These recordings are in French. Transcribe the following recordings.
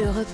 Europe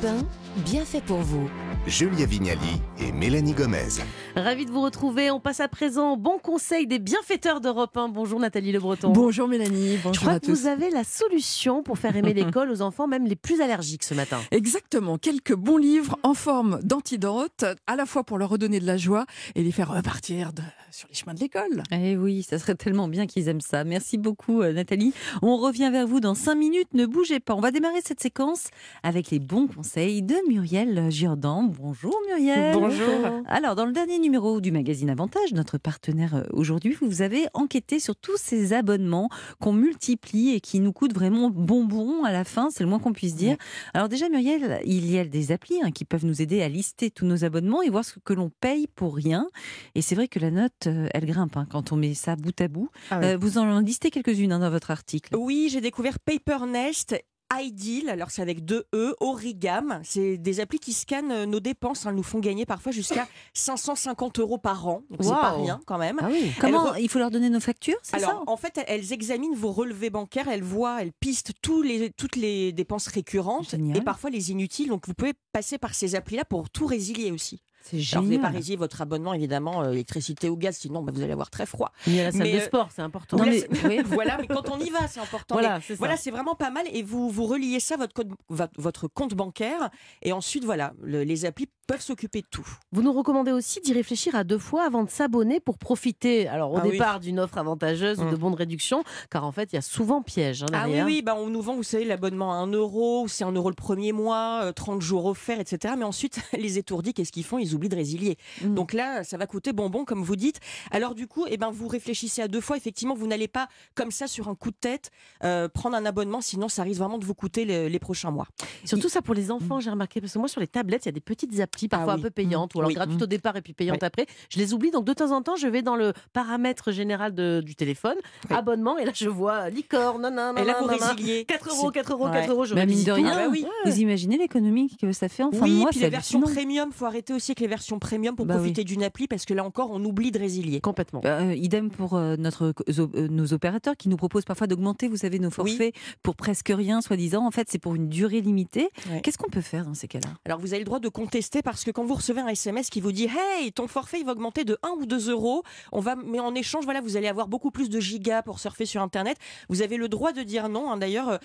1, bien fait pour vous. Julia Vignali et Mélanie Gomez. Ravi de vous retrouver. On passe à présent au bon conseil des bienfaiteurs d'Europe 1. Bonjour Nathalie Le Breton. Bonjour Mélanie, bonjour Je crois à que tous. vous avez la solution pour faire aimer l'école aux enfants, même les plus allergiques ce matin. Exactement, quelques bons livres en forme d'antidote, à la fois pour leur redonner de la joie et les faire repartir de- sur les chemins de l'école. Eh oui, ça serait tellement bien qu'ils aiment ça. Merci beaucoup euh, Nathalie. On revient vers vous dans 5 minutes, ne bougez pas. On va démarrer cette séquence avec les bons conseils de Muriel Giordan. Bonjour Muriel. Bonjour. Alors, dans le dernier numéro du magazine Avantage, notre partenaire euh, aujourd'hui, vous avez enquêté sur tous ces abonnements qu'on multiplie et qui nous coûtent vraiment bonbons à la fin, c'est le moins qu'on puisse dire. Alors déjà Muriel, il y a des applis hein, qui peuvent nous aider à lister tous nos abonnements et voir ce que l'on paye pour rien. Et c'est vrai que la note, euh, elle grimpe hein, quand on met ça bout à bout. Ah oui. Euh, vous en listez quelques-unes hein, dans votre article. Oui, j'ai découvert Paper Nest. Ideal, alors c'est avec deux E, Origam, c'est des applis qui scannent euh, nos dépenses, hein, nous font gagner parfois jusqu'à 550 euros par an, donc c'est pas rien quand même. Ah oui. Comment re- il faut leur donner nos factures, c'est ça? Alors, en fait, elles examinent vos relevés bancaires, elles voient, elles pistent tous les, toutes les dépenses récurrentes Génial. et parfois les inutiles. Donc, vous pouvez passer par ces applis-là pour tout résilier aussi. C'est Alors, vous génial. votre abonnement, évidemment, euh, électricité ou gaz, sinon bah, vous allez avoir très froid. Ni à la salle Mais, de euh, sport, c'est important. Oui, Non, là, mais- c'est- oui. voilà, mais quand on y va, c'est important. Voilà, c'est. Voilà, vraiment pas mal. Et vous, vous reliez ça à votre, code- votre compte bancaire. Et ensuite, voilà, le- les applis peuvent s'occuper de tout. Vous nous recommandez aussi d'y réfléchir à deux fois avant de s'abonner pour profiter, alors au Ah oui. départ, d'une offre avantageuse ou de bons de réduction, car en fait, il y a souvent piège hein, Ah oui, oui, bah on nous vend, vous savez, l'abonnement à 1 euro, c'est 1 euro le premier mois, euh, 30 jours offerts, etc. Mais ensuite, les étourdis, qu'est-ce qu'ils font? Ils oublient de résilier. Mm. Donc là, ça va coûter bonbon, comme vous dites. Alors du coup, eh ben, vous réfléchissez à deux fois. Effectivement, vous n'allez pas, comme ça, sur un coup de tête, euh, prendre un abonnement, sinon ça risque vraiment de vous coûter les, les prochains mois. Surtout ça pour les enfants, j'ai remarqué, parce que moi sur les tablettes, il y a des petites applis, parfois Ah oui. un peu payantes, ou alors Oui. gratuites au départ et puis payantes Oui. après. Je les oublie, donc de temps en temps, je vais dans le paramètre général de- du téléphone, abonnement, et là je vois licorne, nanana, Et là, vous résiliez. 4 euros, 4 euros, Ouais. 4 euros, je Bah, mine de rien, Ah bah oui. vous imaginez l'économie que ça fait en fin de Oui, mois puis les versions premium, faut arrêter aussi avec les versions premium pour Bah oui. profiter d'une appli parce que là encore, on oublie de résilier. Complètement. Euh, idem pour euh, notre, euh, nos opérateurs qui nous proposent parfois d'augmenter, vous savez, nos forfaits pour presque rien, soi-disant. En fait, c'est pour une durée limitée. Ouais. Qu'est-ce qu'on peut faire dans ces cas-là? Alors vous avez le droit de contester parce que quand vous recevez un SMS qui vous dit Hey, ton forfait il va augmenter de 1 ou 2 euros, on va, mais en échange, voilà, vous allez avoir beaucoup plus de gigas pour surfer sur Internet. Vous avez le droit de dire non. hein. D'ailleurs,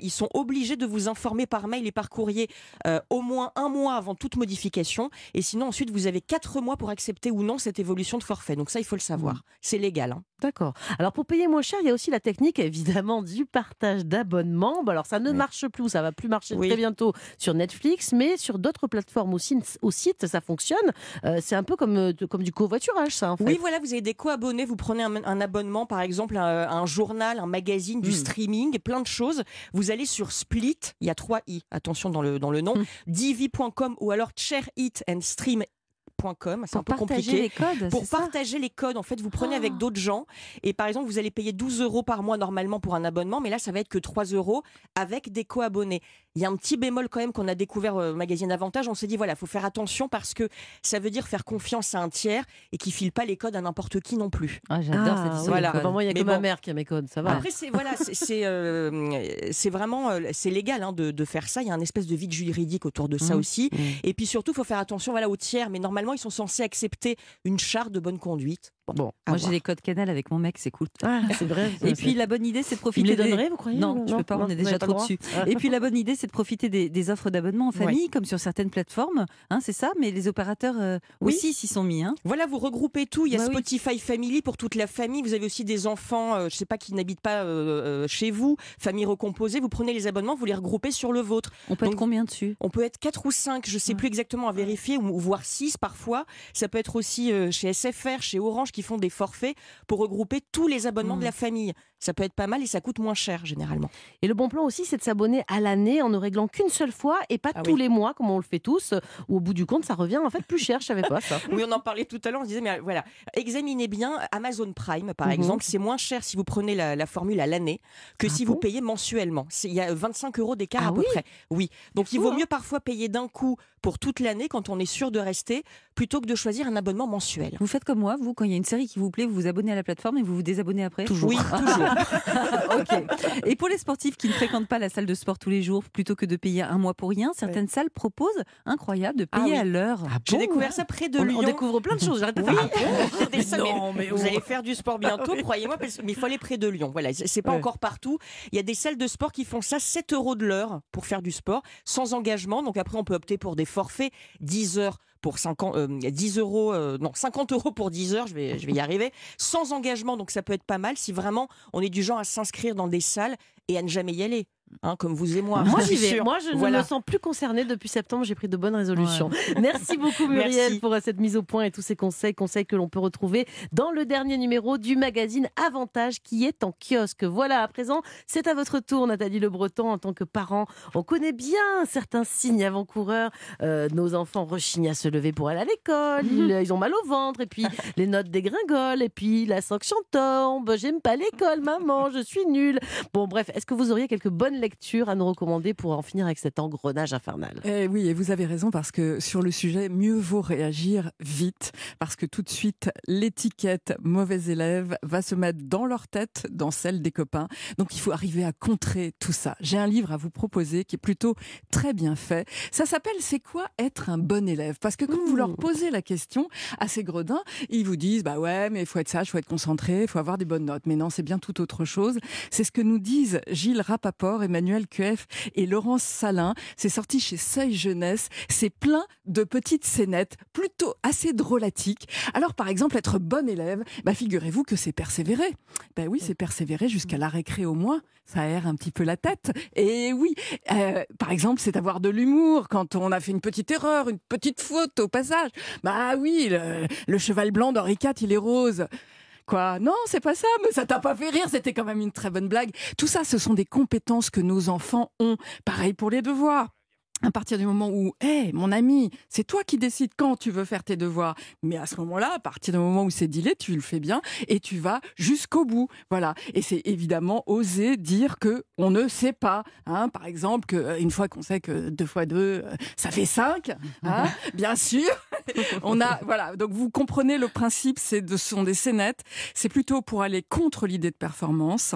ils sont obligés de vous informer par mail et par courrier euh, au moins un mois avant toute modification. Et sinon, ensuite, vous avez 4 mois pour accepter ou non cette évolution de forfait. Donc ça, il faut le savoir. C'est légal. hein. D'accord. Alors pour payer moins cher, il y a aussi la technique évidemment du partage d'abonnements. Bon, alors ça ne Oui. marche plus, ça va plus marcher Oui. très bientôt sur Netflix, mais sur d'autres plateformes aussi, au site, ça fonctionne. Euh, c'est un peu comme, euh, comme du covoiturage, ça en fait. Oui, voilà, vous avez des co-abonnés, vous prenez un, un abonnement, par exemple, à, un journal, un magazine, du Mm. streaming, plein de choses. Vous allez sur Split, il y a trois i, attention dans le, dans le nom, Mm. divi.com ou alors c'est un Pour peu partager compliqué. les codes Pour partager les codes, en fait, vous prenez avec Oh. d'autres gens et par exemple, vous allez payer 12 euros par mois normalement pour un abonnement, mais là, ça va être que 3 euros avec des co-abonnés. Il y a un petit bémol quand même qu'on a découvert au magazine Avantage. On s'est dit, voilà, faut faire attention parce que ça veut dire faire confiance à un tiers et qui file pas les codes à n'importe qui non plus. Ah, J'adore Ah, cette oui. histoire. Voilà. il y a Mais que ma mère qui a mes codes, ça va. Après, c'est voilà, c'est- c'est euh, vraiment euh, c'est légal hein, de, de faire ça. Il y a un espèce de vide juridique autour de ça Mhm. aussi. Mhm. Et puis surtout, il faut faire attention voilà aux tiers. Mais normalement, ils sont censés accepter une charte de bonne conduite. Bon, Moi, j'ai les codes canal avec mon mec, c'est cool. Ah, c'est vrai. Et puis la bonne idée, c'est de il profiter. les des- donnerait, vous croyez Non, je peux pas, on est déjà trop dessus. Et puis la bonne idée, c'est de profiter des, des offres d'abonnement en famille, comme sur certaines plateformes. Hein, c'est ça, mais les opérateurs euh, Oui. aussi s'y sont mis. Hein. Voilà, vous regroupez tout. Il y a Bah oui. Spotify Family pour toute la famille. Vous avez aussi des enfants, euh, je sais pas, qui n'habitent pas euh, euh, chez vous, famille recomposée. Vous prenez les abonnements, vous les regroupez sur le vôtre. On peut Donc- être combien dessus? On peut être 4 ou 5, je sais plus exactement à vérifier, ou voire 6 parfois. Ça peut être aussi chez SFR, chez Orange, qui font des forfaits pour regrouper tous les abonnements de la famille. Ça peut être pas mal et ça coûte moins cher généralement. Et le bon plan aussi, c'est de s'abonner à l'année en ne réglant qu'une seule fois et pas Ah tous oui. les mois, comme on le fait tous, où au bout du compte, ça revient en fait plus cher. Je savais pas ça. Oui, on en parlait tout à l'heure, on se disait, mais euh, voilà, examinez bien Amazon Prime, par Mhm. exemple, c'est moins cher si vous prenez la, la formule à l'année que Ah si bon vous payez mensuellement. Il y a 25 euros d'écart Ah à peu oui près. Oui, donc il fou, vaut hein. mieux parfois payer d'un coup pour toute l'année quand on est sûr de rester, plutôt que de choisir un abonnement mensuel. Vous faites comme moi, vous, quand il y a une série qui vous plaît, vous vous abonnez à la plateforme et vous vous désabonnez après Toujours. Oui, toujours. ok. Et pour les sportifs qui ne fréquentent pas la salle de sport tous les jours, plutôt que de payer un mois pour rien, certaines salles proposent, incroyable, de Ah payer oui. à l'heure. J'ai découvert ça près de on, Lyon. on découvre plein de choses. J'arrête de Oui, faire un des- ça, mais Non, mais vous oh. allez faire du sport bientôt, croyez-moi, parce- mais il faut aller près de Lyon. Voilà, c'est c'est pas Ouais. encore partout. Il y a des salles de sport qui font ça 7 euros de l'heure pour faire du sport, sans engagement. Donc après, on peut opter pour des forfaits 10 heures pour 50, euh, 10 euros, euh, non 50 euros pour 10 heures, je vais, je vais y arriver, sans engagement. Donc ça peut être pas mal si vraiment on est du genre à s'inscrire dans des salles et à ne jamais y aller, hein, comme vous et moi. Moi je j'y suis vais. sûre. Moi je ne me sens plus concernée depuis septembre. J'ai pris de bonnes résolutions. Merci beaucoup Muriel Merci. pour euh, cette mise au point et tous ces conseils, conseils que l'on peut retrouver dans le dernier numéro du magazine Avantage qui est en kiosque. Voilà, à présent, c'est à votre tour Nathalie Le Breton en tant que parent. On connaît bien certains signes avant-coureurs. Euh, nos enfants rechignent à se lever pour aller à l'école. Ils, ils ont mal au ventre et puis les notes dégringolent et puis la sanction tombe. J'aime pas l'école, maman, je suis nulle. Bon, bref, est-ce que vous auriez quelques bonnes lectures à nous recommander pour en finir avec cet engrenage infernal? Eh oui, et vous avez raison parce que sur le sujet, mieux vaut réagir vite parce que tout de suite, l'étiquette mauvais élève va se mettre dans leur tête, dans celle des copains. Donc il faut arriver à contrer tout ça. J'ai un livre à vous proposer qui est plutôt très bien fait. Ça s'appelle C'est quoi être un bon élève? Parce que quand vous leur posez la question à ces gredins, ils vous disent bah ouais, mais il faut être sage, il faut être concentré, il faut avoir des bonnes notes. Mais non, c'est bien tout autre chose. C'est ce que nous disent Gilles Rapaport, Emmanuel QF et Laurence Salin. C'est sorti chez Seuil Jeunesse. C'est plein de petites scénettes plutôt assez drôlatiques. Alors, par exemple, être bon élève, bah, figurez-vous que c'est persévérer. Ben oui, c'est persévérer jusqu'à la récré au moins. Ça aère un petit peu la tête. Et oui, euh, par exemple, c'est avoir de l'humour quand on a fait une petite erreur, une petite faute au passage. Bah oui, le, le cheval blanc d'Henri IV, il est rose. Quoi Non, c'est pas ça, mais ça t'a pas fait rire, c'était quand même une très bonne blague. Tout ça, ce sont des compétences que nos enfants ont. Pareil pour les devoirs. À partir du moment où, hé, mon ami, c'est toi qui décides quand tu veux faire tes devoirs. Mais à ce moment-là, à partir du moment où c'est dilé, tu le fais bien et tu vas jusqu'au bout. Voilà. Et c'est évidemment oser dire que on ne sait pas. Hein. Par exemple, que euh, fois qu'on sait que deux fois deux, euh, ça fait cinq. Hein. bien sûr. on a, voilà. Donc vous comprenez le principe. C'est de, ce sont des scénettes. C'est plutôt pour aller contre l'idée de performance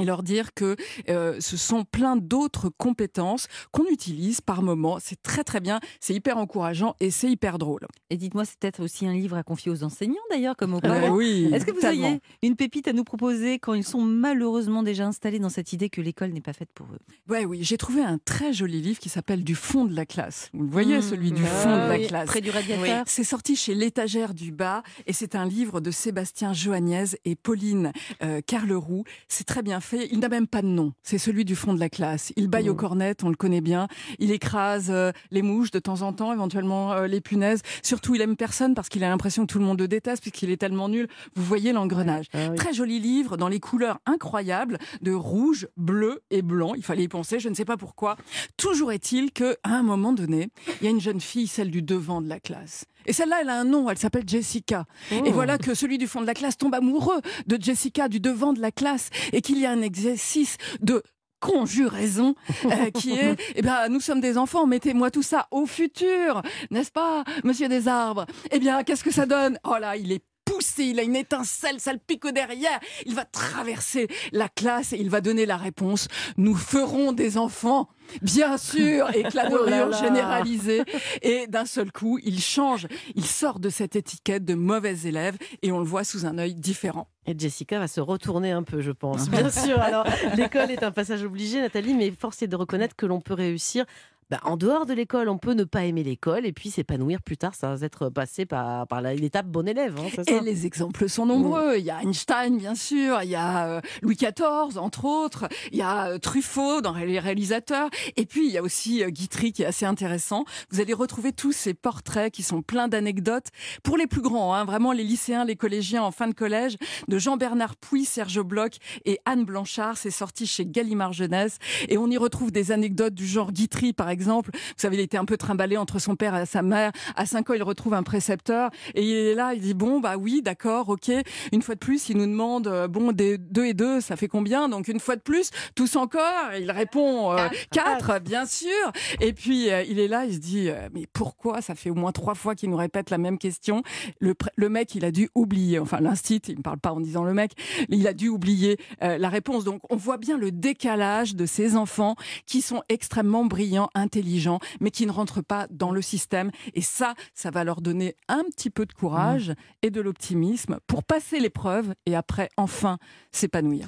et leur dire que euh, ce sont plein d'autres compétences qu'on utilise par moment. C'est très très bien, c'est hyper encourageant et c'est hyper drôle. Et dites-moi, c'est peut-être aussi un livre à confier aux enseignants d'ailleurs, comme aux Euh, parents. oui, Est-ce que vous tellement. auriez une pépite à nous proposer quand ils sont malheureusement déjà installés dans cette idée que l'école n'est pas faite pour eux? Ouais, oui, j'ai trouvé un très joli livre qui s'appelle Du fond de la classe. Vous le voyez, Mmh. celui du Ah fond de la oui, classe. Près du radiateur C'est sorti chez l'étagère du bas et c'est un livre de Sébastien Joagnès et Pauline euh, Carleroux. C'est très bien fait. Il n'a même pas de nom. C'est celui du fond de la classe. Il baille aux cornettes, on le connaît bien. Il écrase euh, les mouches de temps en temps, éventuellement euh, les punaises. Surtout, il aime personne parce qu'il a l'impression que tout le monde le déteste puisqu'il est tellement nul. Vous voyez l'engrenage. Ah oui. Très joli livre dans les couleurs incroyables de rouge, bleu et blanc. Il fallait y penser, je ne sais pas pourquoi. Toujours est-il que à un moment donné, il y a une jeune fille, celle du devant de la classe. Et celle-là, elle a un nom, elle s'appelle Jessica. Et voilà que celui du fond de la classe tombe amoureux de Jessica du devant de la classe et qu'il y a un exercice de conjuraison euh, qui est eh ben nous sommes des enfants mettez-moi tout ça au futur n'est-ce pas monsieur des arbres eh bien qu'est-ce que ça donne? Oh là il est poussé, il a une étincelle, ça le pique derrière. Il va traverser la classe et il va donner la réponse. Nous ferons des enfants, bien sûr, éclat de Oh rire généralisé. Et d'un seul coup, il change, il sort de cette étiquette de mauvais élève et on le voit sous un œil différent. Et Jessica va se retourner un peu, je pense. Bien sûr. Alors, l'école est un passage obligé, Nathalie, mais force est de reconnaître que l'on peut réussir. Bah, en dehors de l'école, on peut ne pas aimer l'école et puis s'épanouir plus tard, va être passé par, par l'étape bon élève. hein, ça Et les exemples sont nombreux. Il y a Einstein, bien sûr. Il y a euh, Louis XIV, entre autres. Il y a euh, Truffaut dans les réalisateurs. Et puis, il y a aussi euh, Guitry qui est assez intéressant. Vous allez retrouver tous ces portraits qui sont pleins d'anecdotes. Pour les plus grands, hein, vraiment les lycéens, les collégiens en fin de collège, de Jean-Bernard Pouy, Serge Bloch et Anne Blanchard. C'est sorti chez Gallimard Jeunesse. Et on y retrouve des anecdotes du genre Guitry, par exemple. Vous savez, il était un peu trimballé entre son père et sa mère. À 5 ans, il retrouve un précepteur et il est là, il dit bon, bah oui, d'accord, ok. Une fois de plus, il nous demande, euh, bon, des deux et deux, ça fait combien? Donc une fois de plus, tous encore? Il répond euh, quatre, bien sûr. Et puis euh, il est là, il se dit, euh, mais pourquoi? Ça fait au moins trois fois qu'il nous répète la même question. Le, le mec, il a dû oublier. Enfin, l'instit, il me parle pas en disant le mec, il a dû oublier la réponse. Donc on voit bien le décalage de ces enfants qui sont extrêmement brillants, intelligents, mais qui ne rentrent pas dans le système. Et ça, ça va leur donner un petit peu de courage et de l'optimisme pour passer l'épreuve et après enfin s'épanouir.